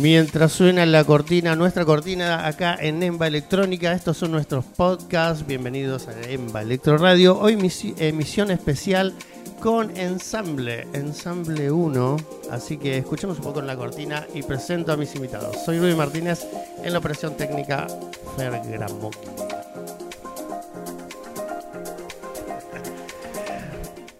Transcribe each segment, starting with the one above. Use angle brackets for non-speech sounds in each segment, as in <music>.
Mientras suena la cortina, nuestra cortina acá en Emba Electrónica, estos son nuestros podcasts. Bienvenidos a Emba Electro Radio. Hoy emisión especial con Ensamble, Ensamble 1. Así que escuchemos un poco en la cortina y presento a mis invitados. Soy Luis Martínez en la operación técnica Fer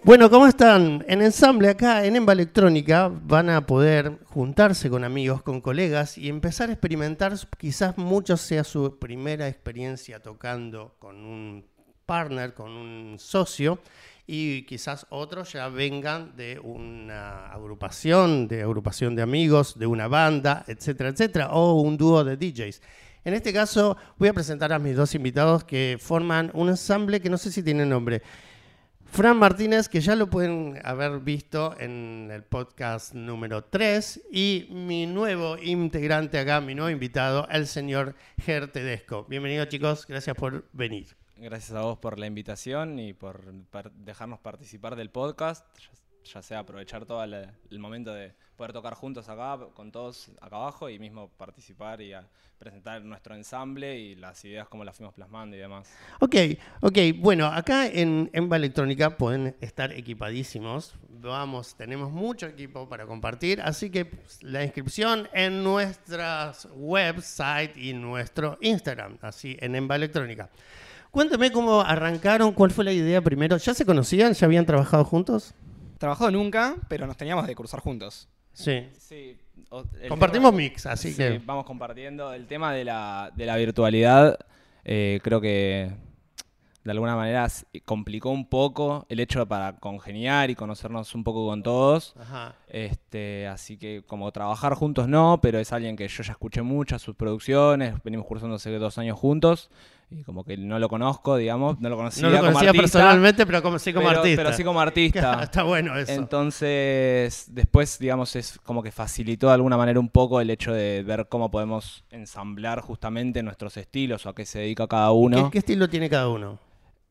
Bueno, ¿cómo están? En ensamble acá en Emba Electrónica van a poder juntarse con amigos, con colegas y empezar a experimentar, quizás muchos sea su primera experiencia tocando con un partner, con un socio, y quizás otros ya vengan de una agrupación, de agrupación de amigos, de una banda, etcétera, etcétera, o un dúo de DJs. En este caso voy a presentar a mis dos invitados que forman un ensamble que no sé si tiene nombre. Fran Martínez, que ya lo pueden haber visto en el podcast número 3, y mi nuevo integrante acá, mi nuevo invitado, el señor Ger Tedesco. Bienvenido chicos, gracias por venir. Gracias a vos por la invitación y por dejarnos participar del podcast, ya sea aprovechar todo el momento de poder tocar juntos acá, con todos acá abajo y mismo participar y presentar nuestro ensamble y las ideas como las fuimos plasmando y demás. Ok, ok, bueno, acá en Emba Electrónica pueden estar equipadísimos. Vamos, tenemos mucho equipo para compartir, así que la inscripción en nuestras website y nuestro Instagram, así en Emba Electrónica. Cuéntame cómo arrancaron, cuál fue la idea primero. ¿Ya se conocían? ¿Ya habían trabajado juntos? Trabajado nunca, pero nos teníamos de cruzar juntos. Sí. sí Compartimos mix, así que. Vamos compartiendo. El tema de la, de la virtualidad, eh, creo que de alguna manera complicó un poco el hecho para congeniar y conocernos un poco con todos. Este, así que como trabajar juntos no, pero es alguien que yo ya escuché muchas sus producciones, venimos cursando hace dos años juntos y como que no lo conozco, digamos, no lo conocía, no lo conocía personalmente, pero como, sí como artista. Pero sí como <laughs> artista. Está bueno eso. Entonces, después, digamos, es como que facilitó de alguna manera un poco el hecho de ver cómo podemos ensamblar justamente nuestros estilos o a qué se dedica cada uno. qué estilo tiene cada uno?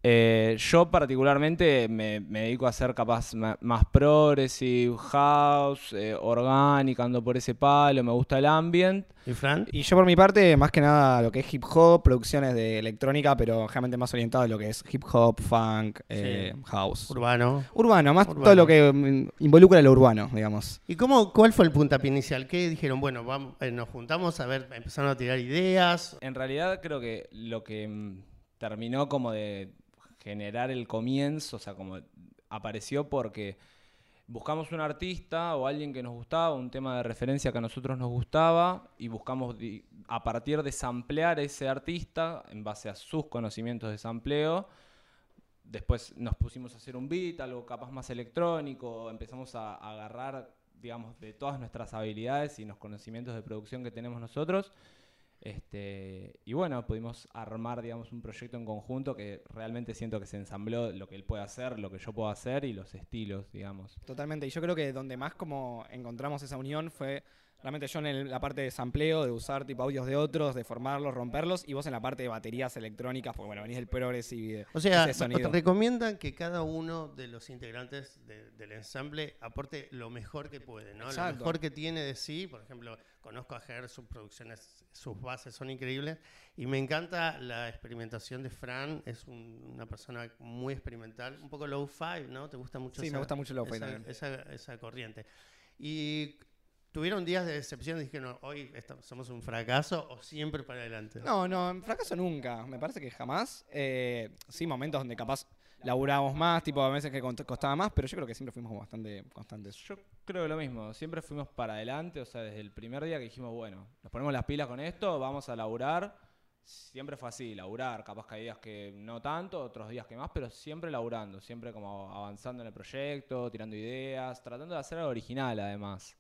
Eh, yo particularmente me, dedico a hacer capaz más progressive, house, eh, orgánica, ando por ese palo, me gusta el ambient. ¿Y Fran? Y yo por mi parte, más que nada lo que es hip hop, producciones de electrónica, pero realmente más orientado a lo que es hip hop, funk, eh, house. Urbano. Urbano, más todo lo que mm, involucra lo urbano, digamos. ¿Y cómo, cuál fue el puntapié inicial? ¿Qué dijeron? Bueno, vamos, nos juntamos a ver, empezaron a tirar ideas. En realidad creo que lo que mm, terminó como de generar el comienzo, o sea, como apareció porque buscamos un artista o alguien que nos gustaba, un tema de referencia que a nosotros nos gustaba y buscamos a partir de samplear ese artista en base a sus conocimientos de sampleo. Después nos pusimos a hacer un beat, algo capaz más electrónico, empezamos a agarrar, digamos, de todas nuestras habilidades y los conocimientos de producción que tenemos nosotros este, y bueno, pudimos armar, digamos, un proyecto en conjunto que realmente siento que se ensambló lo que él puede hacer, lo que yo puedo hacer y los estilos, digamos. Totalmente, y yo creo que donde más como encontramos esa unión fue Realmente yo en la parte de sampleo, de usar tipo audios de otros, de formarlos, romperlos, y vos en la parte de baterías electrónicas, porque bueno, venís del progressive. O sea, te recomiendan que cada uno de los integrantes del ensamble aporte lo mejor que puede, ¿no? Lo mejor que tiene de sí. Por ejemplo, conozco a Ger, sus producciones, sus bases son increíbles, y me encanta la experimentación de Fran, es una persona muy experimental, un poco low-fi, ¿no? ¿Te gusta mucho? Sí, me gusta mucho low-fi esa, esa corriente. Y ¿Tuvieron días de decepción dijeron, hoy somos un fracaso o siempre para adelante? No, no, fracaso nunca. Me parece que jamás. Eh, sí, momentos donde capaz laburamos más, tipo a veces que costaba más, pero yo creo que siempre fuimos bastante constantes. Yo creo lo mismo, siempre fuimos para adelante, o sea, desde el primer día que dijimos, bueno, nos ponemos las pilas con esto, vamos a laburar. Siempre fue así, laburar, capaz que hay días que no tanto, otros días que más, pero siempre laburando, siempre como avanzando en el proyecto, tirando ideas, tratando de hacer algo original además.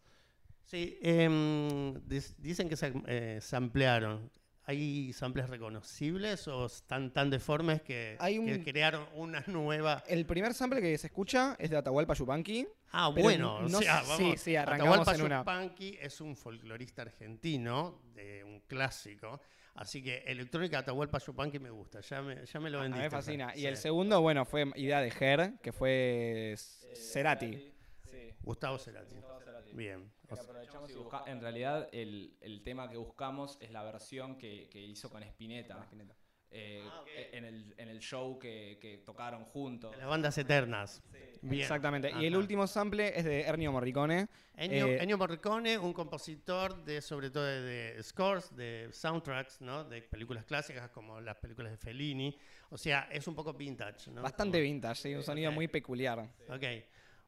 Sí, em, dicen que se eh, samplearon. ¿Hay samples reconocibles o están tan deformes que, crearon una <laughs> nueva? El primer sample que se escucha es de Atahualpa Yupanqui. Ah, bueno, no, sí, sí, arrancamos Atahualpa Yupanqui es un folclorista argentino, de un clásico. Así que electrónica Atahualpa Yupanqui me gusta, ya me, ya me lo vendiste. me fascina. Y el segundo, bueno, fue idea de Ger, que fue Cerati. Gustavo Cerati. Bien. O sea, Aprovechamos y busca- en realidad el, el tema que buscamos es la versión que, que hizo con Spinetta. eh, en, el, en el show que, que tocaron juntos. las bandas eternas. Bien. Exactamente. Y el Ajá. último sample es de Ennio Morricone. Ennio, Eh, Ennio Morricone, un compositor de sobre todo de, de scores, de soundtracks, ¿no? De películas clásicas como las películas de Fellini. O sea, es un poco vintage, ¿no? Bastante vintage, sí, un sonido Ok. muy peculiar. Ok.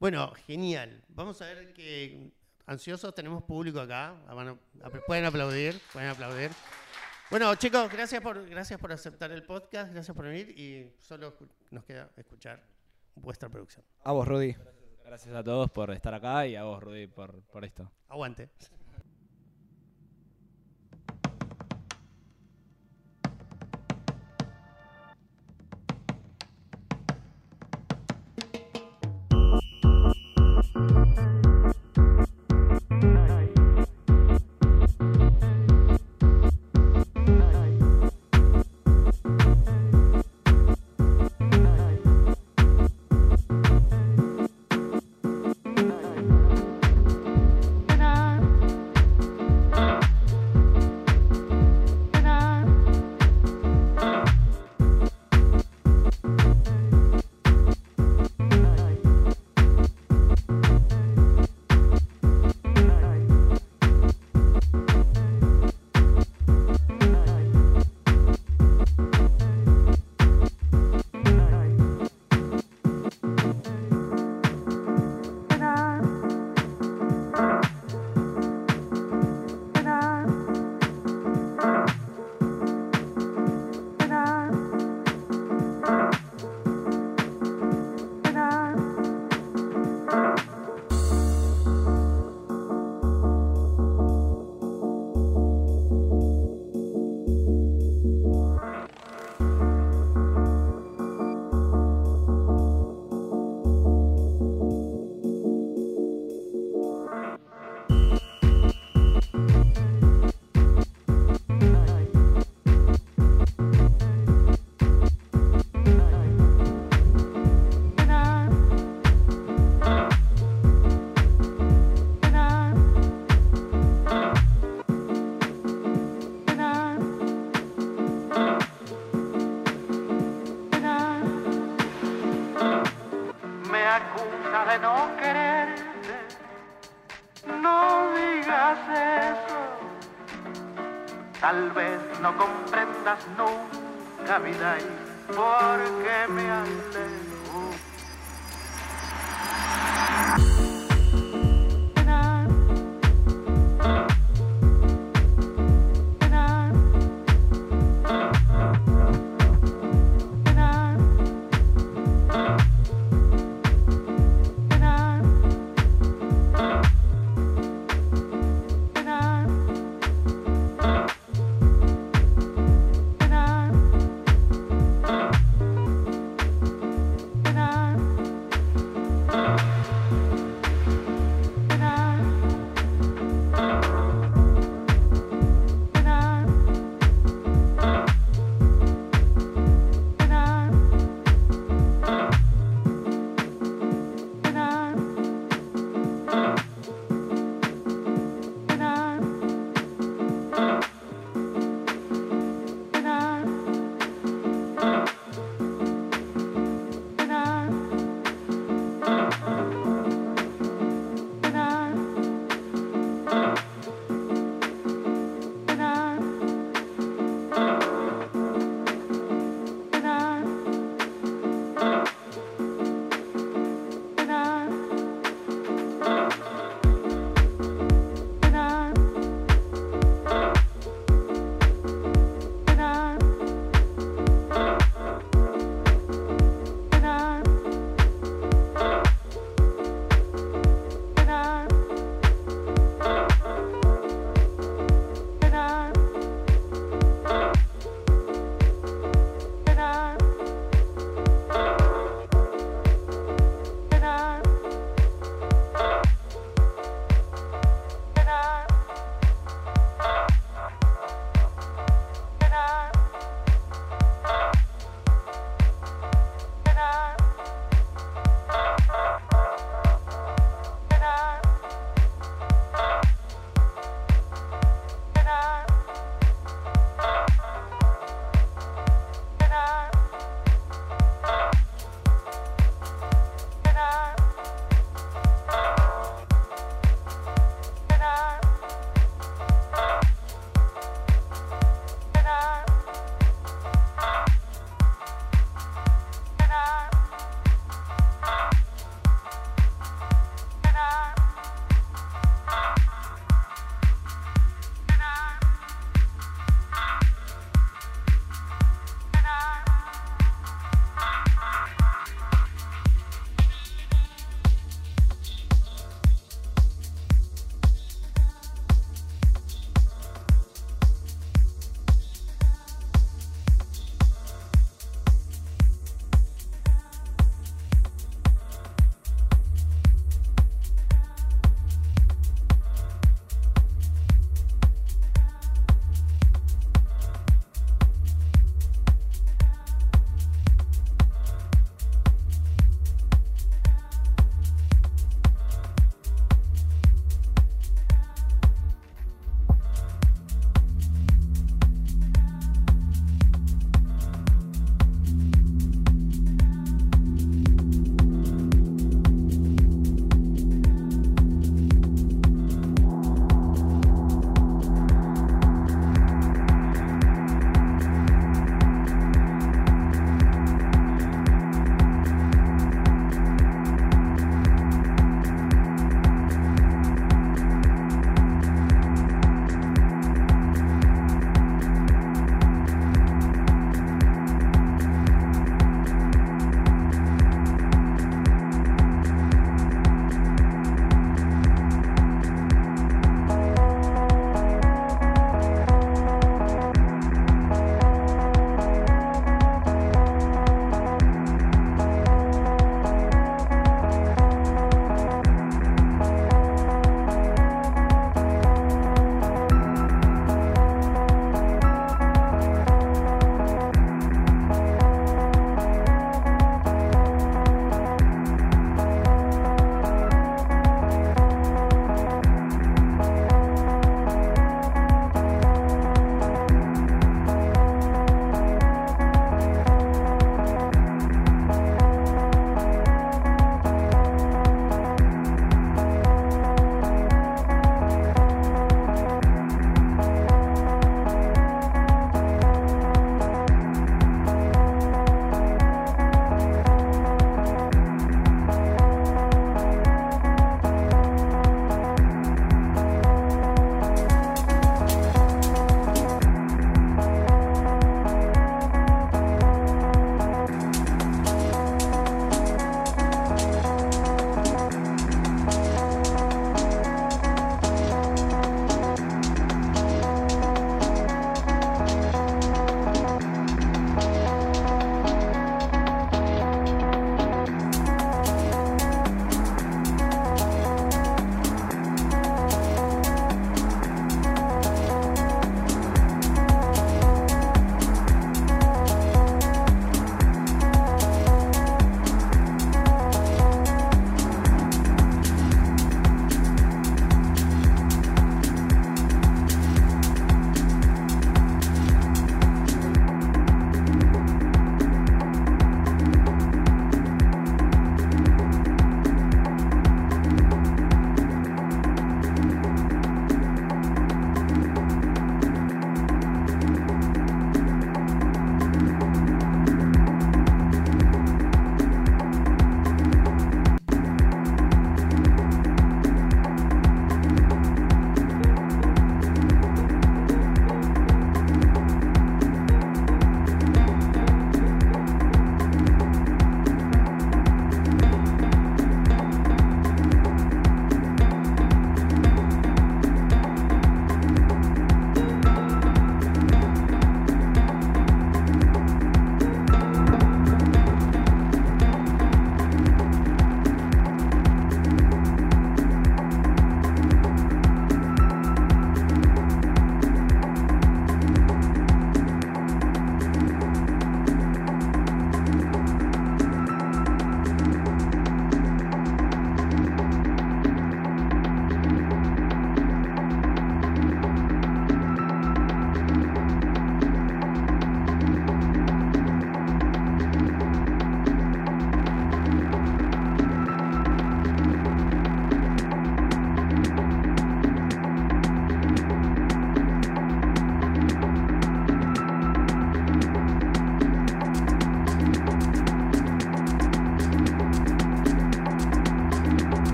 Bueno, genial. Vamos a ver que ansiosos tenemos público acá. Ah, bueno, pueden aplaudir, pueden aplaudir. Bueno, chicos, gracias por, gracias por aceptar el podcast, gracias por venir y solo nos queda escuchar vuestra producción. A vos, Rudy. Gracias a todos por estar acá y a vos, Rudy, por, por esto. Aguante. Mm-hmm. Tal vez no comprendas nunca, vida, y porque me alejo.